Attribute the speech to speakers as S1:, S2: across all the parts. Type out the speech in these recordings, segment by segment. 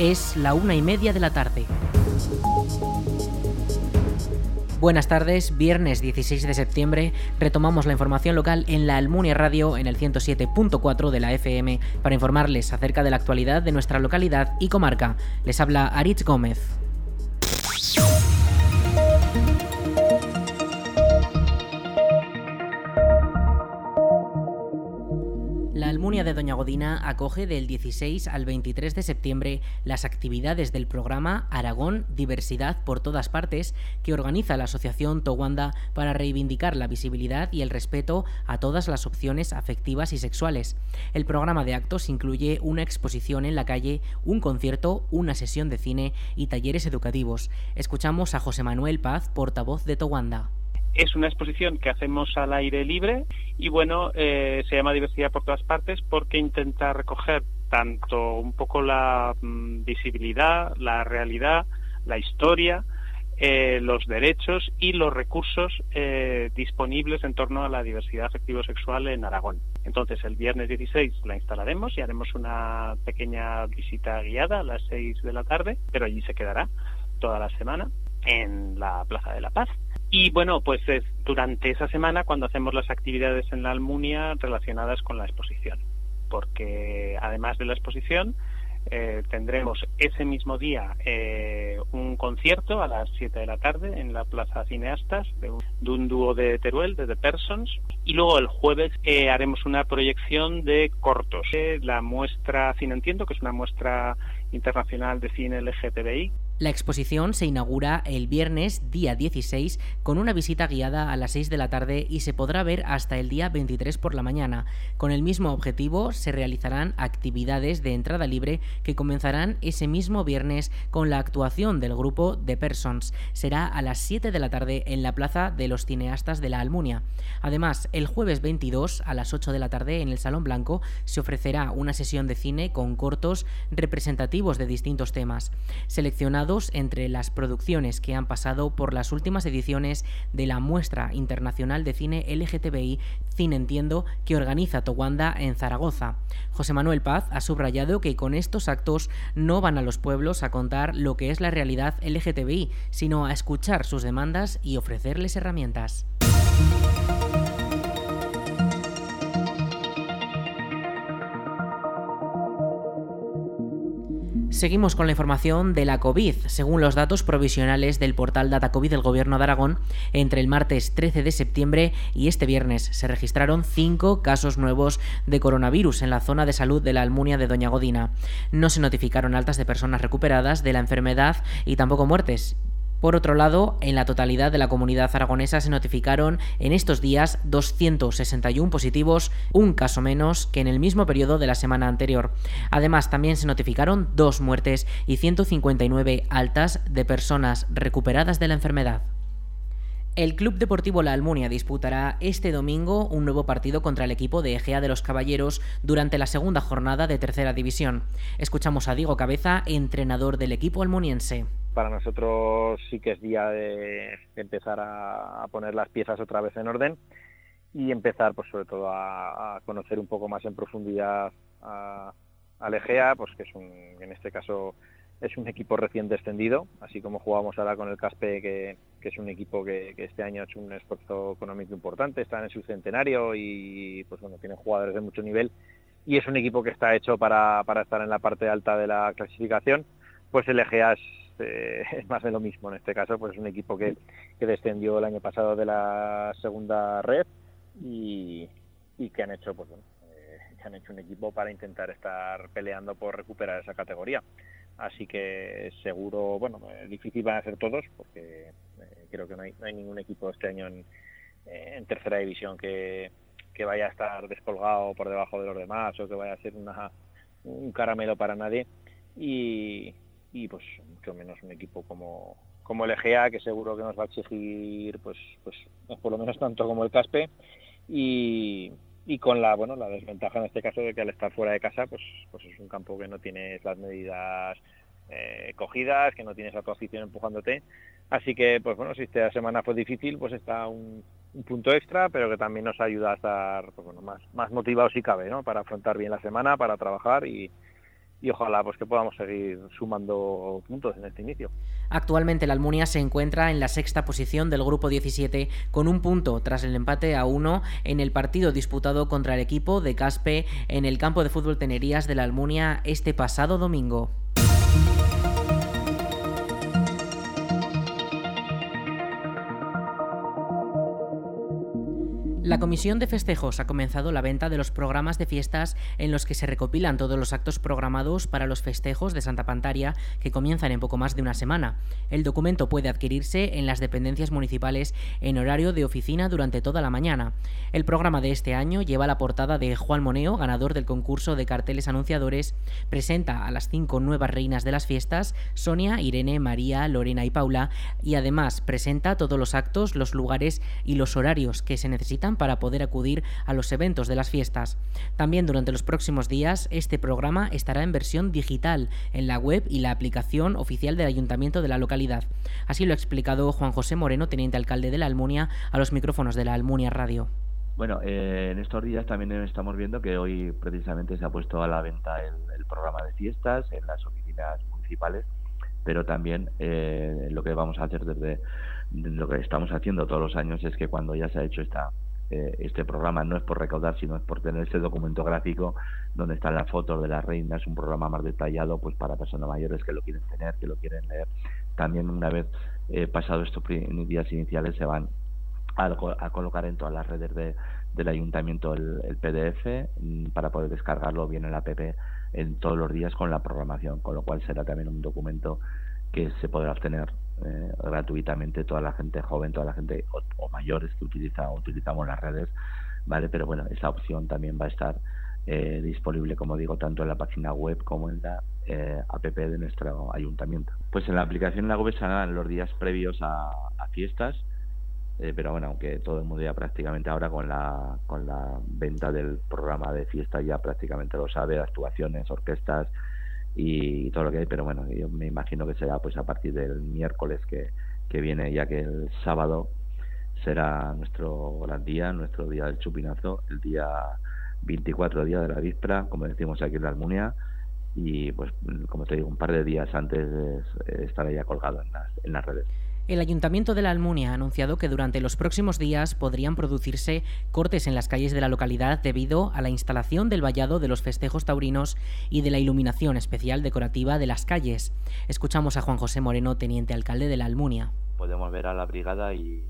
S1: Es la una y media de la tarde. Buenas tardes, viernes 16 de septiembre retomamos la información local en la Almunia Radio en el 107.4 de la FM para informarles acerca de la actualidad de nuestra localidad y comarca. Les habla Aritz Gómez. Almunia de Doña Godina acoge del 16 al 23 de septiembre las actividades del programa Aragón Diversidad por todas partes que organiza la Asociación Towanda para reivindicar la visibilidad y el respeto a todas las opciones afectivas y sexuales. El programa de actos incluye una exposición en la calle, un concierto, una sesión de cine y talleres educativos. Escuchamos a José Manuel Paz, portavoz de Towanda.
S2: Es una exposición que hacemos al aire libre y bueno, eh, se llama Diversidad por todas partes porque intenta recoger tanto un poco la mm, visibilidad, la realidad, la historia, eh, los derechos y los recursos eh, disponibles en torno a la diversidad afectivo-sexual en Aragón. Entonces, el viernes 16 la instalaremos y haremos una pequeña visita guiada a las 6 de la tarde, pero allí se quedará toda la semana en la Plaza de la Paz. Y bueno, pues es durante esa semana cuando hacemos las actividades en la Almunia relacionadas con la exposición, porque además de la exposición eh, tendremos ese mismo día eh, un concierto a las 7 de la tarde en la Plaza Cineastas de un, dúo de Teruel, de The Persons, y luego el jueves eh, haremos una proyección de cortos, la muestra Cine Entiendo, que es una muestra internacional de cine LGTBI,
S1: la exposición se inaugura el viernes día 16 con una visita guiada a las 6 de la tarde y se podrá ver hasta el día 23 por la mañana. Con el mismo objetivo se realizarán actividades de entrada libre que comenzarán ese mismo viernes con la actuación del grupo The Persons. Será a las 7 de la tarde en la Plaza de los Cineastas de la Almunia. Además, el jueves 22 a las 8 de la tarde en el Salón Blanco se ofrecerá una sesión de cine con cortos representativos de distintos temas. Seleccionados entre las producciones que han pasado por las últimas ediciones de la Muestra Internacional de Cine LGTBI Cine Entiendo que organiza Towanda en Zaragoza. José Manuel Paz ha subrayado que con estos actos no van a los pueblos a contar lo que es la realidad LGTBI, sino a escuchar sus demandas y ofrecerles herramientas. Seguimos con la información de la COVID. Según los datos provisionales del portal DataCovid del Gobierno de Aragón, entre el martes 13 de septiembre y este viernes se registraron cinco casos nuevos de coronavirus en la zona de salud de la Almunia de Doña Godina. No se notificaron altas de personas recuperadas de la enfermedad y tampoco muertes. Por otro lado, en la totalidad de la comunidad aragonesa se notificaron en estos días 261 positivos, un caso menos que en el mismo periodo de la semana anterior. Además, también se notificaron dos muertes y 159 altas de personas recuperadas de la enfermedad. El Club Deportivo La Almunia disputará este domingo un nuevo partido contra el equipo de Egea de los Caballeros durante la segunda jornada de Tercera División. Escuchamos a Diego Cabeza, entrenador del equipo almuniense
S3: para nosotros sí que es día de, empezar a, poner las piezas otra vez en orden y empezar pues sobre todo a, conocer un poco más en profundidad a, a Legea, pues que es un, en este caso es un equipo recién descendido, así como jugamos ahora con el Caspe, que, es un equipo que, este año ha hecho un esfuerzo económico importante, está en su centenario y pues bueno, tiene jugadores de mucho nivel y es un equipo que está hecho para, para estar en la parte alta de la clasificación, pues el Egea es eh, es más de lo mismo. En este caso, pues es un equipo que, descendió el año pasado de la segunda red y, que han hecho, pues eh, han hecho un equipo para intentar estar peleando por recuperar esa categoría. Así que seguro, bueno, eh, difícil van a ser todos, porque creo que no hay, ningún equipo este año en, tercera división que, que vaya a estar descolgado por debajo de los demás o que vaya a ser una, un caramelo para nadie. Y, y pues mucho menos un equipo como, como el Egea, que seguro que nos va a exigir pues, pues por lo menos tanto como el Caspe y, y con la bueno la desventaja en este caso de que al estar fuera de casa pues pues es un campo que no tienes las medidas eh, cogidas, que no tienes a tu afición empujándote. Así que, pues bueno, si esta semana fue difícil, pues está un, un punto extra, pero que también nos ayuda a estar pues bueno, más, más motivados si cabe, ¿no? Para afrontar bien la semana, para trabajar y, y ojalá pues que podamos seguir sumando puntos en este inicio.
S1: Actualmente la Almunia se encuentra en la sexta posición del grupo 17 con un punto tras el empate a uno en el partido disputado contra el equipo de Caspe en el campo de fútbol Tenerías de la Almunia este pasado domingo. La Comisión de Festejos ha comenzado la venta de los programas de fiestas en los que se recopilan todos los actos programados para los festejos de Santa Pantaria que comienzan en poco más de una semana. El documento puede adquirirse en las dependencias municipales en horario de oficina durante toda la mañana. El programa de este año lleva la portada de Juan Moneo, ganador del concurso de carteles anunciadores, presenta a las cinco nuevas reinas de las fiestas, Sonia, Irene, María, Lorena y Paula, y además presenta todos los actos, los lugares y los horarios que se necesitan para poder acudir a los eventos de las fiestas. También durante los próximos días este programa estará en versión digital en la web y la aplicación oficial del ayuntamiento de la localidad. Así lo ha explicado Juan José Moreno, teniente alcalde de la Almunia, a los micrófonos de la Almunia Radio.
S4: Bueno, eh, en estos días también estamos viendo que hoy precisamente se ha puesto a la venta el, programa de fiestas en las oficinas municipales, pero también eh, lo que vamos a hacer desde lo que estamos haciendo todos los años es que cuando ya se ha hecho esta eh, este programa no es por recaudar, sino es por tener ese documento gráfico donde están las fotos de las reinas, un programa más detallado pues para personas mayores que lo quieren tener, que lo quieren leer. También una vez eh, pasado estos días iniciales se van a, colocar en todas las redes de, del ayuntamiento el, el, PDF mm, para poder descargarlo bien en la app en todos los días con la programación, con lo cual será también un documento que se podrá obtener eh, gratuitamente toda la gente joven, toda la gente o, mayores que utiliza utilizamos las redes, vale, pero bueno, esa opción también va a estar eh, disponible, como digo, tanto en la página web como en la eh, app de nuestro ayuntamiento. Pues en la aplicación la web serán los días previos a, fiestas, pero bueno, aunque todo el mundo ya prácticamente ahora con la, con la venta del programa de fiesta ya prácticamente lo sabe, actuaciones, orquestas, y todo lo que hay, pero bueno, yo me imagino que será pues a partir del miércoles que, que viene, ya que el sábado será nuestro gran día, nuestro día del chupinazo, el día 24 día de la víspera, como decimos aquí en la Almunia, y pues como te digo, un par de días antes estará ya colgado en las, en las redes.
S1: El Ayuntamiento de la Almunia ha anunciado que durante los próximos días podrían producirse cortes en las calles de la localidad debido a la instalación del vallado de los festejos taurinos y de la iluminación especial decorativa de las calles. Escuchamos a Juan José Moreno, teniente alcalde de la Almunia.
S4: Podemos ver a la brigada y,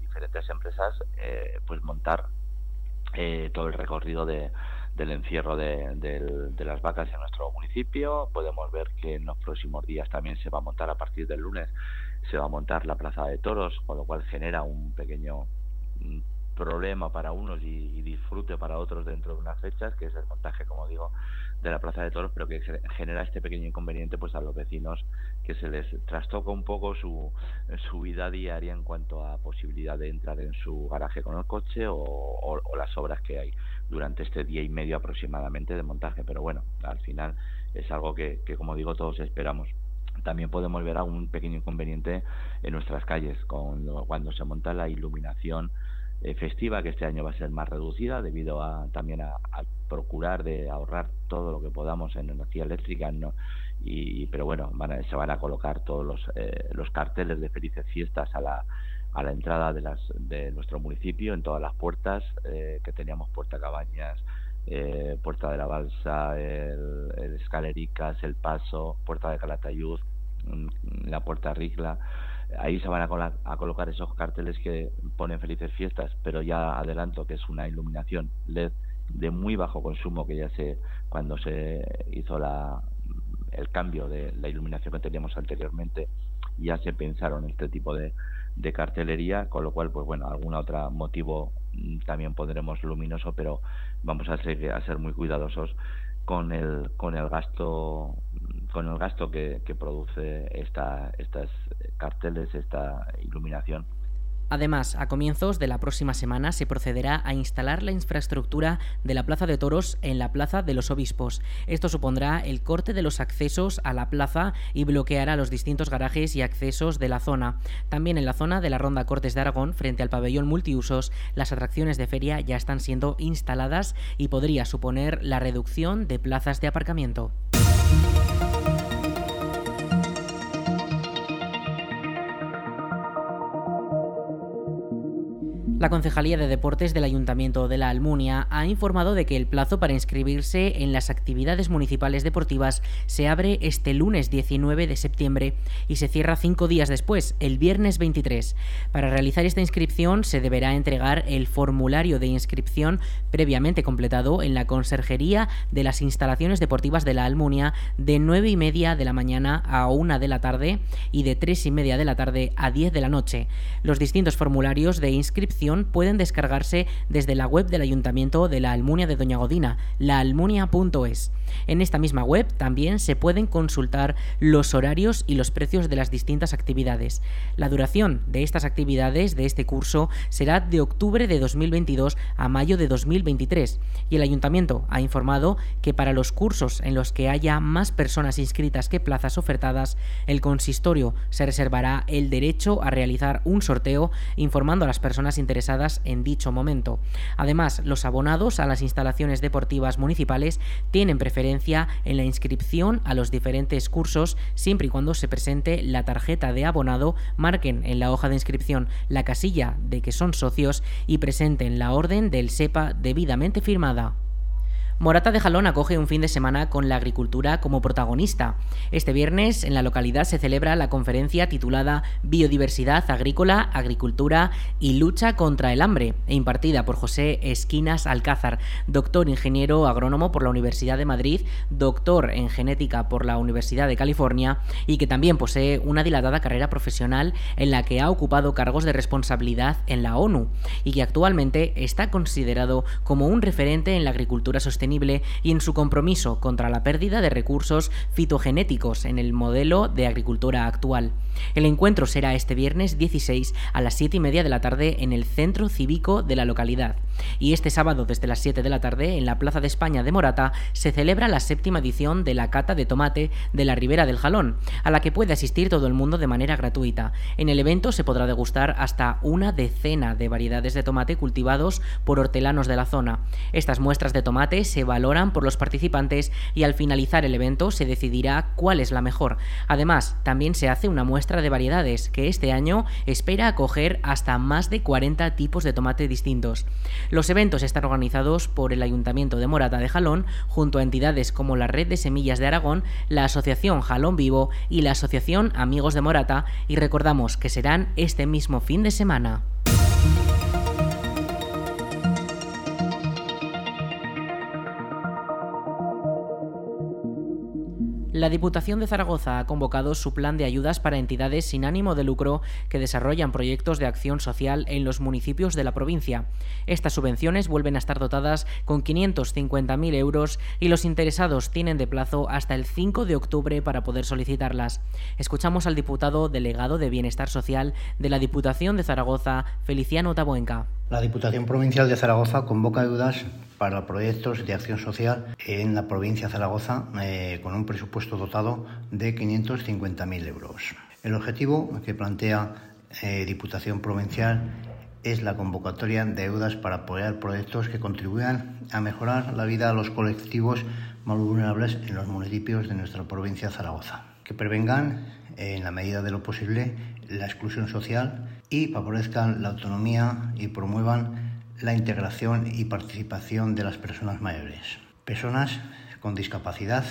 S4: diferentes empresas eh, pues montar eh, todo el recorrido de, del encierro de, de, las vacas en nuestro municipio. Podemos ver que en los próximos días también se va a montar a partir del lunes se va a montar la plaza de toros, con lo cual genera un pequeño mm, problema para unos y, disfrute para otros dentro de unas fechas, que es el montaje, como digo, de la plaza de toros, pero que genera este pequeño inconveniente pues a los vecinos que se les trastoca un poco su, su vida diaria en cuanto a posibilidad de entrar en su garaje con el coche o, las obras que hay durante este día y medio aproximadamente de montaje. Pero bueno, al final es algo que, que como digo, todos esperamos también podemos ver algún pequeño inconveniente en nuestras calles con cuando se monta la iluminación eh, festiva que este año va a ser más reducida debido a también a, procurar de ahorrar todo lo que podamos en energía eléctrica no y pero bueno van se van a colocar todos los eh, los carteles de felices fiestas a la a la entrada de las de nuestro municipio en todas las puertas eh, que teníamos puerta cabañas eh, Puerta de la Balsa, el, el, Escalericas, El Paso, Puerta de Calatayud, mm, la Puerta Rigla. Ahí se van a, a, colocar esos carteles que ponen felices fiestas, pero ya adelanto que es una iluminación LED de muy bajo consumo que ya se cuando se hizo la, el cambio de la iluminación que teníamos anteriormente ya se pensaron este tipo de, de cartelería, con lo cual, pues bueno, algún otro motivo también pondremos luminoso, pero vamos a ser, a ser muy cuidadosos con el, con el gasto con el gasto que, que produce esta, estas carteles, esta iluminación
S1: Además, a comienzos de la próxima semana se procederá a instalar la infraestructura de la Plaza de Toros en la Plaza de los Obispos. Esto supondrá el corte de los accesos a la plaza y bloqueará los distintos garajes y accesos de la zona. También en la zona de la Ronda Cortes de Aragón, frente al pabellón multiusos, las atracciones de feria ya están siendo instaladas y podría suponer la reducción de plazas de aparcamiento. La Concejalía de Deportes del Ayuntamiento de la Almunia ha informado de que el plazo para inscribirse en las actividades municipales deportivas se abre este lunes 19 de septiembre y se cierra cinco días después, el viernes 23. Para realizar esta inscripción se deberá entregar el formulario de inscripción previamente completado en la Conserjería de las Instalaciones Deportivas de la Almunia de 9 y media de la mañana a 1 de la tarde y de 3 y media de la tarde a 10 de la noche. Los distintos formularios de inscripción pueden descargarse desde la web del Ayuntamiento de la Almunia de Doña Godina, laalmunia.es. En esta misma web también se pueden consultar los horarios y los precios de las distintas actividades. La duración de estas actividades de este curso será de octubre de 2022 a mayo de 2023 y el ayuntamiento ha informado que para los cursos en los que haya más personas inscritas que plazas ofertadas, el consistorio se reservará el derecho a realizar un sorteo informando a las personas interesadas en dicho momento. Además, los abonados a las instalaciones deportivas municipales tienen preferencia en la inscripción a los diferentes cursos siempre y cuando se presente la tarjeta de abonado, marquen en la hoja de inscripción la casilla de que son socios y presenten la orden del SEPA debidamente firmada. Morata de Jalón acoge un fin de semana con la agricultura como protagonista. Este viernes en la localidad se celebra la conferencia titulada Biodiversidad agrícola, agricultura y lucha contra el hambre, e impartida por José Esquinas Alcázar, doctor ingeniero agrónomo por la Universidad de Madrid, doctor en genética por la Universidad de California y que también posee una dilatada carrera profesional en la que ha ocupado cargos de responsabilidad en la ONU y que actualmente está considerado como un referente en la agricultura sostenible y en su compromiso contra la pérdida de recursos fitogenéticos en el modelo de agricultura actual. El encuentro será este viernes 16 a las 7 y media de la tarde en el centro cívico de la localidad. Y este sábado desde las 7 de la tarde en la Plaza de España de Morata se celebra la séptima edición de la Cata de Tomate de la Ribera del Jalón, a la que puede asistir todo el mundo de manera gratuita. En el evento se podrá degustar hasta una decena de variedades de tomate cultivados por hortelanos de la zona. Estas muestras de tomate se valoran por los participantes y al finalizar el evento se decidirá cuál es la mejor. Además, también se hace una muestra de variedades que este año espera acoger hasta más de 40 tipos de tomate distintos. Los eventos están organizados por el Ayuntamiento de Morata de Jalón junto a entidades como la Red de Semillas de Aragón, la Asociación Jalón Vivo y la Asociación Amigos de Morata y recordamos que serán este mismo fin de semana. La Diputación de Zaragoza ha convocado su plan de ayudas para entidades sin ánimo de lucro que desarrollan proyectos de acción social en los municipios de la provincia. Estas subvenciones vuelven a estar dotadas con 550.000 euros y los interesados tienen de plazo hasta el 5 de octubre para poder solicitarlas. Escuchamos al diputado delegado de Bienestar Social de la Diputación de Zaragoza, Feliciano Tabuenca.
S5: La Diputación Provincial de Zaragoza convoca ayudas para proyectos de acción social en la provincia de Zaragoza eh, con un presupuesto dotado de 550.000 euros. El objetivo que plantea eh, Diputación Provincial es la convocatoria de ayudas para apoyar proyectos que contribuyan a mejorar la vida de los colectivos más vulnerables en los municipios de nuestra provincia de Zaragoza, que prevengan, en la medida de lo posible, la exclusión social y favorezcan la autonomía y promuevan la integración y participación de las personas mayores, personas con discapacidad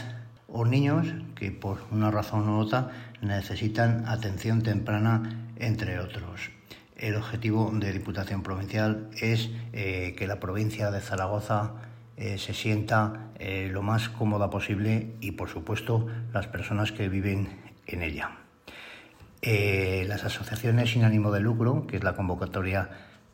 S5: o niños que por una razón u otra necesitan atención temprana, entre otros. El objetivo de Diputación Provincial es eh, que la provincia de Zaragoza eh, se sienta eh, lo más cómoda posible y, por supuesto, las personas que viven en ella. Eh, las asociaciones sin ánimo de lucro, que es la convocatoria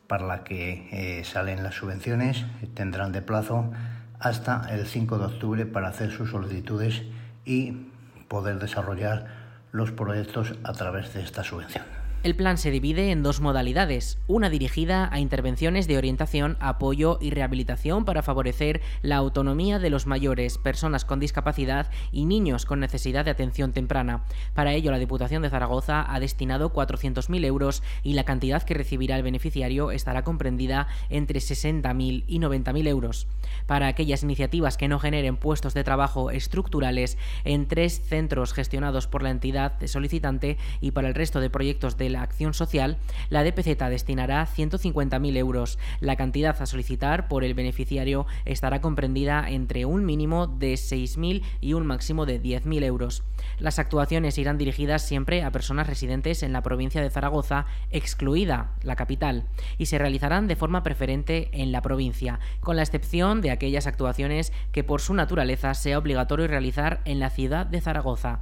S5: para la que eh, salen las subvenciones, tendrán de plazo hasta el 5 de octubre para hacer sus solicitudes y poder desarrollar los proyectos a través de esta subvención.
S1: El plan se divide en dos modalidades, una dirigida a intervenciones de orientación, apoyo y rehabilitación para favorecer la autonomía de los mayores, personas con discapacidad y niños con necesidad de atención temprana. Para ello, la Diputación de Zaragoza ha destinado 400.000 euros y la cantidad que recibirá el beneficiario estará comprendida entre 60.000 y 90.000 euros. Para aquellas iniciativas que no generen puestos de trabajo estructurales en tres centros gestionados por la entidad solicitante y para el resto de proyectos de acción social, la DPZ destinará 150.000 euros. La cantidad a solicitar por el beneficiario estará comprendida entre un mínimo de 6.000 y un máximo de 10.000 euros. Las actuaciones irán dirigidas siempre a personas residentes en la provincia de Zaragoza, excluida la capital, y se realizarán de forma preferente en la provincia, con la excepción de aquellas actuaciones que por su naturaleza sea obligatorio realizar en la ciudad de Zaragoza.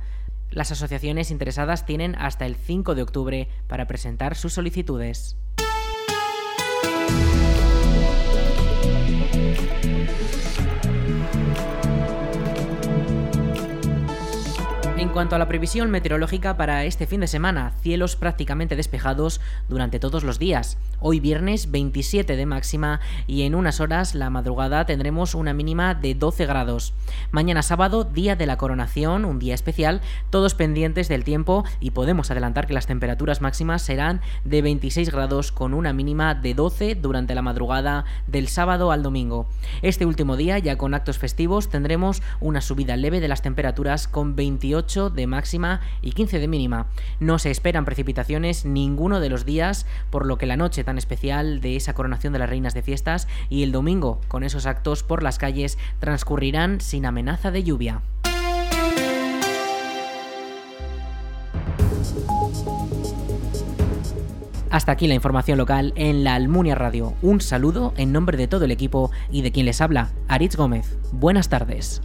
S1: Las asociaciones interesadas tienen hasta el 5 de octubre para presentar sus solicitudes. Cuanto a la previsión meteorológica para este fin de semana, cielos prácticamente despejados durante todos los días. Hoy viernes 27 de máxima y en unas horas la madrugada tendremos una mínima de 12 grados. Mañana sábado, día de la coronación, un día especial, todos pendientes del tiempo y podemos adelantar que las temperaturas máximas serán de 26 grados con una mínima de 12 durante la madrugada del sábado al domingo. Este último día, ya con actos festivos, tendremos una subida leve de las temperaturas con 28 de máxima y 15 de mínima. No se esperan precipitaciones ninguno de los días, por lo que la noche tan especial de esa coronación de las reinas de fiestas y el domingo, con esos actos por las calles, transcurrirán sin amenaza de lluvia. Hasta aquí la información local en la Almunia Radio. Un saludo en nombre de todo el equipo y de quien les habla, Aritz Gómez. Buenas tardes.